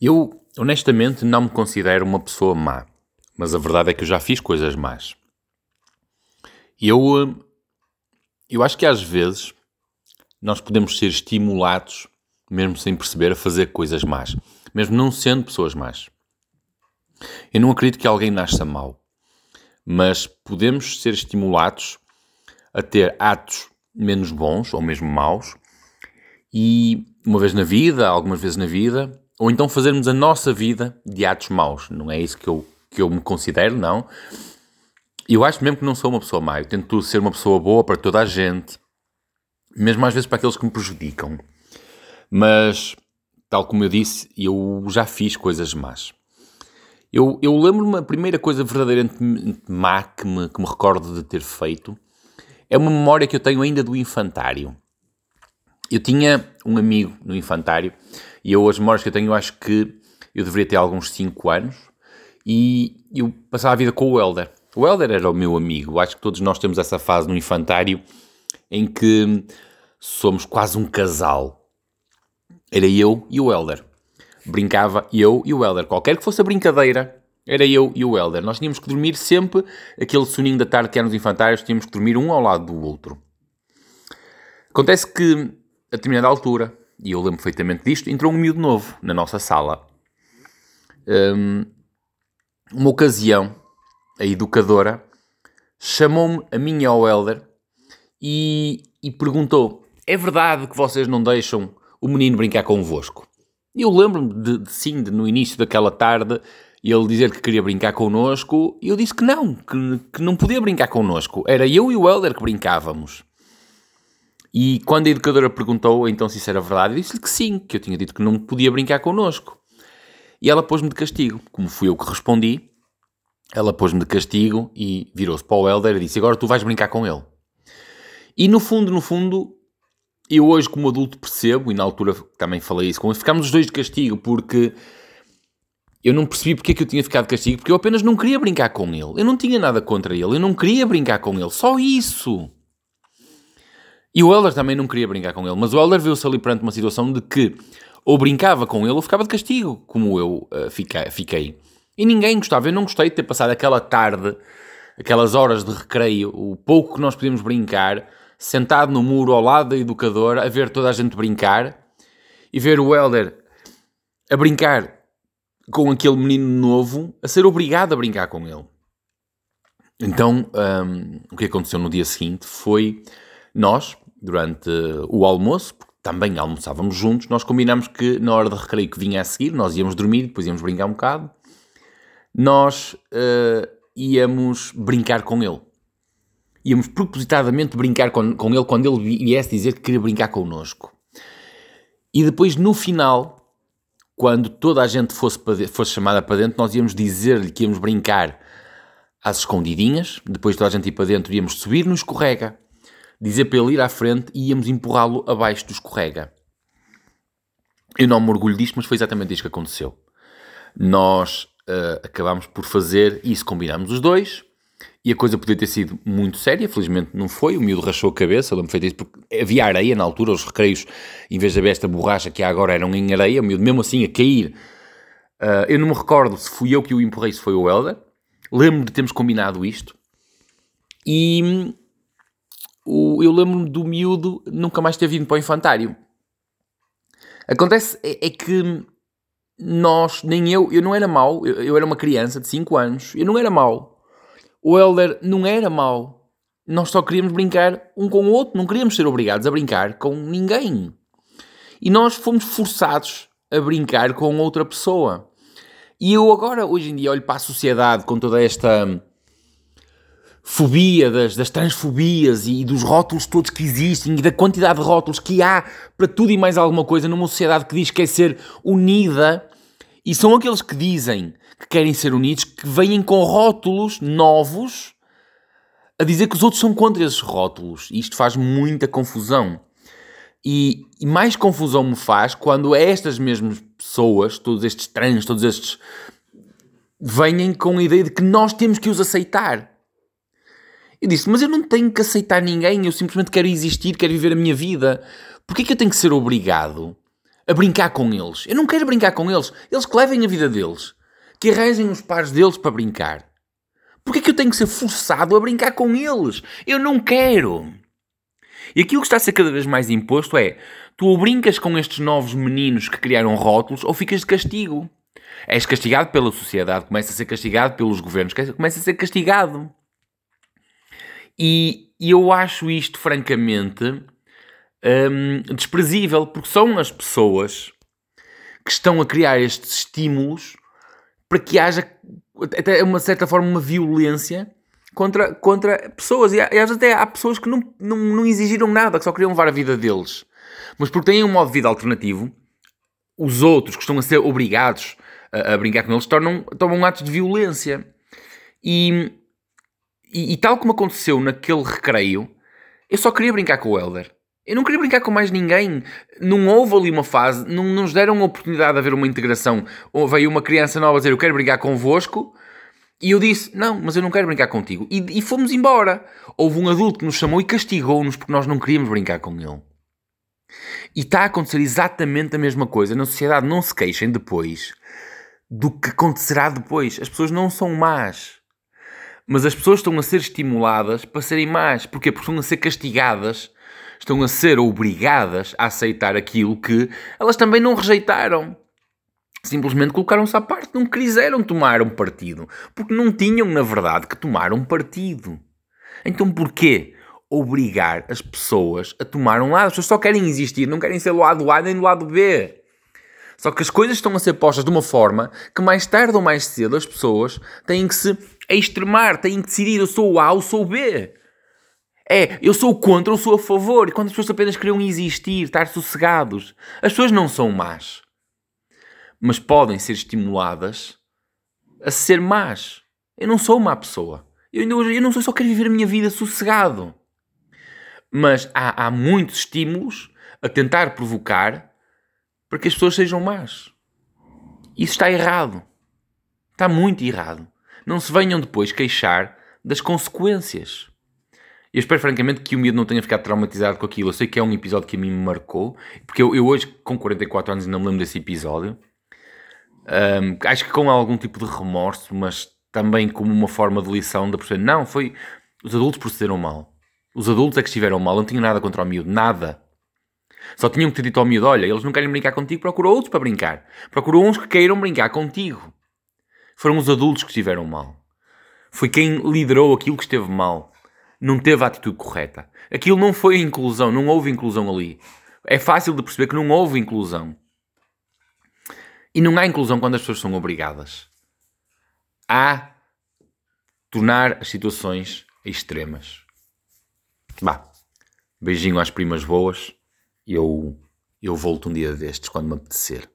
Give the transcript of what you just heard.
Eu, honestamente, não me considero uma pessoa má, mas a verdade é que eu já fiz coisas más. Eu, eu acho que às vezes nós podemos ser estimulados, mesmo sem perceber, a fazer coisas más, mesmo não sendo pessoas más. Eu não acredito que alguém nasça mau, mas podemos ser estimulados a ter atos menos bons ou mesmo maus e uma vez na vida, algumas vezes na vida, ou então fazermos a nossa vida de atos maus. Não é isso que eu, que eu me considero, não. Eu acho mesmo que não sou uma pessoa má. Eu tento ser uma pessoa boa para toda a gente, mesmo às vezes para aqueles que me prejudicam. Mas, tal como eu disse, eu já fiz coisas más. Eu, eu lembro-me, a primeira coisa verdadeiramente má que me, que me recordo de ter feito é uma memória que eu tenho ainda do infantário. Eu tinha um amigo no infantário e eu, as memórias que eu tenho, eu acho que eu deveria ter alguns 5 anos e eu passava a vida com o Helder. O Helder era o meu amigo. Acho que todos nós temos essa fase no infantário em que somos quase um casal. Era eu e o Helder. Brincava eu e o Helder. Qualquer que fosse a brincadeira, era eu e o Helder. Nós tínhamos que dormir sempre aquele soninho da tarde que era nos infantários, tínhamos que dormir um ao lado do outro. Acontece que a determinada altura, e eu lembro perfeitamente disto, entrou um miúdo novo na nossa sala. Um, uma ocasião, a educadora chamou-me a mim e ao Elder e, e, perguntou: É verdade que vocês não deixam o menino brincar convosco? E eu lembro-me de, de, sim, de, no início daquela tarde, ele dizer que queria brincar connosco, e eu disse que não, que, que não podia brincar connosco. Era eu e o Elder que brincávamos. E quando a educadora perguntou então se isso era verdade, eu disse-lhe que sim, que eu tinha dito que não podia brincar connosco. E ela pôs-me de castigo. Como fui eu que respondi, ela pôs-me de castigo e virou-se para o Helder e disse: Agora tu vais brincar com ele. E no fundo, no fundo, eu hoje, como adulto, percebo, e na altura também falei isso com ele, ficámos os dois de castigo porque eu não percebi porque é que eu tinha ficado de castigo, porque eu apenas não queria brincar com ele. Eu não tinha nada contra ele, eu não queria brincar com ele, só isso. E o Elder também não queria brincar com ele, mas o Elder viu-se ali perante uma situação de que ou brincava com ele ou ficava de castigo, como eu uh, fiquei. E ninguém gostava. Eu não gostei de ter passado aquela tarde, aquelas horas de recreio, o pouco que nós podíamos brincar, sentado no muro ao lado da educadora, a ver toda a gente brincar e ver o Elder a brincar com aquele menino novo, a ser obrigado a brincar com ele. Então, um, o que aconteceu no dia seguinte foi nós, durante o almoço, porque também almoçávamos juntos, nós combinamos que na hora de recreio que vinha a seguir, nós íamos dormir, depois íamos brincar um bocado, nós uh, íamos brincar com ele. Íamos propositadamente brincar com, com ele quando ele viesse dizer que queria brincar connosco. E depois, no final, quando toda a gente fosse, fosse chamada para dentro, nós íamos dizer-lhe que íamos brincar às escondidinhas. Depois toda a gente ir para dentro, íamos subir no escorrega dizer para ele ir à frente e íamos empurrá-lo abaixo do escorrega. Eu não me orgulho disto, mas foi exatamente isto que aconteceu. Nós uh, acabámos por fazer isso, combinámos os dois, e a coisa podia ter sido muito séria, felizmente não foi, o miúdo rachou a cabeça, eu lembro feito isso, porque havia areia na altura, os recreios, em vez de haver esta borracha que há agora, eram em areia, o miúdo mesmo assim a cair. Uh, eu não me recordo se fui eu que o empurrei, se foi o Helder, lembro de termos combinado isto, e o, eu lembro-me do miúdo nunca mais ter vindo para o infantário. Acontece é, é, que nós, nem eu, eu não era mau, eu, eu, era uma criança de 5 anos, eu não era mau. O Elder não era mau. Nós só queríamos brincar um com o outro, não queríamos ser obrigados a brincar com ninguém. E nós fomos forçados a brincar com outra pessoa. E eu agora, hoje em dia, olho para a sociedade com toda esta fobia, das, das transfobias e dos rótulos todos que existem e da quantidade de rótulos que há para tudo e mais alguma coisa numa sociedade que diz que quer ser unida e são aqueles que dizem que querem ser unidos que vêm com rótulos novos a dizer que os outros são contra esses rótulos. E isto faz muita confusão. E, e, mais confusão me faz quando estas mesmas pessoas, todos estes trans, todos estes, vêm com a ideia de que nós temos que os aceitar. Eu disse, mas eu não tenho que aceitar ninguém, eu simplesmente quero existir, quero viver a minha vida. Porquê que eu tenho que ser obrigado a brincar com eles. Eu não quero brincar com eles. Eles que levem a vida deles. Que arranjem os pares deles para brincar. Porquê que eu tenho que ser forçado a brincar com eles? Eu não quero. E aquilo que está a ser cada vez mais imposto é: tu ou brincas com estes novos meninos que criaram rótulos ou ficas de castigo. És castigado pela sociedade, começa a ser castigado pelos governos, começa a ser castigado. E, eu acho isto, francamente, hum, desprezível, porque são as pessoas que estão a criar estes estímulos para que haja, até uma certa forma, uma violência contra, contra pessoas. E, às vezes até há pessoas que não, não, não exigiram nada, que só queriam levar a vida deles. Mas porque têm um modo de vida alternativo, os outros que estão a ser obrigados a, a brincar com eles tornam, tomam atos de violência. E, e, e, tal como aconteceu naquele recreio, eu só queria brincar com o Elder. Eu não queria brincar com mais ninguém. Não houve ali uma fase, não nos deram a oportunidade de haver uma integração. Ou veio uma criança nova dizer eu quero brincar convosco e eu disse, não, mas eu não quero brincar contigo. E, e fomos embora. Houve um adulto que nos chamou e castigou-nos porque nós não queríamos brincar com ele. E está a acontecer exatamente a mesma coisa. Na sociedade não se queixem depois do que acontecerá depois. As pessoas não são más. Mas as pessoas estão a ser estimuladas para serem más. Porquê? Porque estão a ser castigadas. Estão a ser obrigadas a aceitar aquilo que elas também não rejeitaram simplesmente colocaram-se à parte, não quiseram tomar um partido, porque não tinham, na verdade, que tomar um partido. Então porquê obrigar as pessoas a tomar um lado? As pessoas só querem existir, não querem ser do lado A nem do lado B. Só que as coisas estão a ser postas de uma forma que mais tarde ou mais cedo as pessoas têm que se extremar, têm que decidir eu sou o A ou sou o B. É, eu sou contra ou sou a favor. E quando as pessoas apenas queriam existir, estar sossegados, as pessoas não são más mas podem ser estimuladas a ser más. Eu não sou má pessoa. Eu, eu não sou só quero viver a minha vida sossegado. Mas há, há muitos estímulos a tentar provocar para que as pessoas sejam más. Isso está errado. Está muito errado. Não se venham depois queixar das consequências. Eu espero francamente que o miúdo não tenha ficado traumatizado com aquilo. Eu sei que é um episódio que a mim me marcou, porque eu, eu hoje, com 44 anos, não me lembro desse episódio. Um, acho que com algum tipo de remorso, mas também como uma forma de lição de perceber, não, foi os adultos procederam mal. Os adultos é que estiveram mal, não tinham nada contra o miúdo, nada. Só tinham que ter dito ao miúdo, olha, eles não querem brincar contigo, procura outros para brincar. Procura uns que queiram brincar contigo. Foram os adultos que estiveram mal. Foi quem liderou aquilo que esteve mal. Não teve a atitude correta. Aquilo não foi inclusão, não houve inclusão ali. É fácil de perceber que não houve inclusão. E não há inclusão quando as pessoas são obrigadas. Há tornar as situações extremas. Beijinho às primas boas. Eu, eu volto um dia destes quando me apetecer.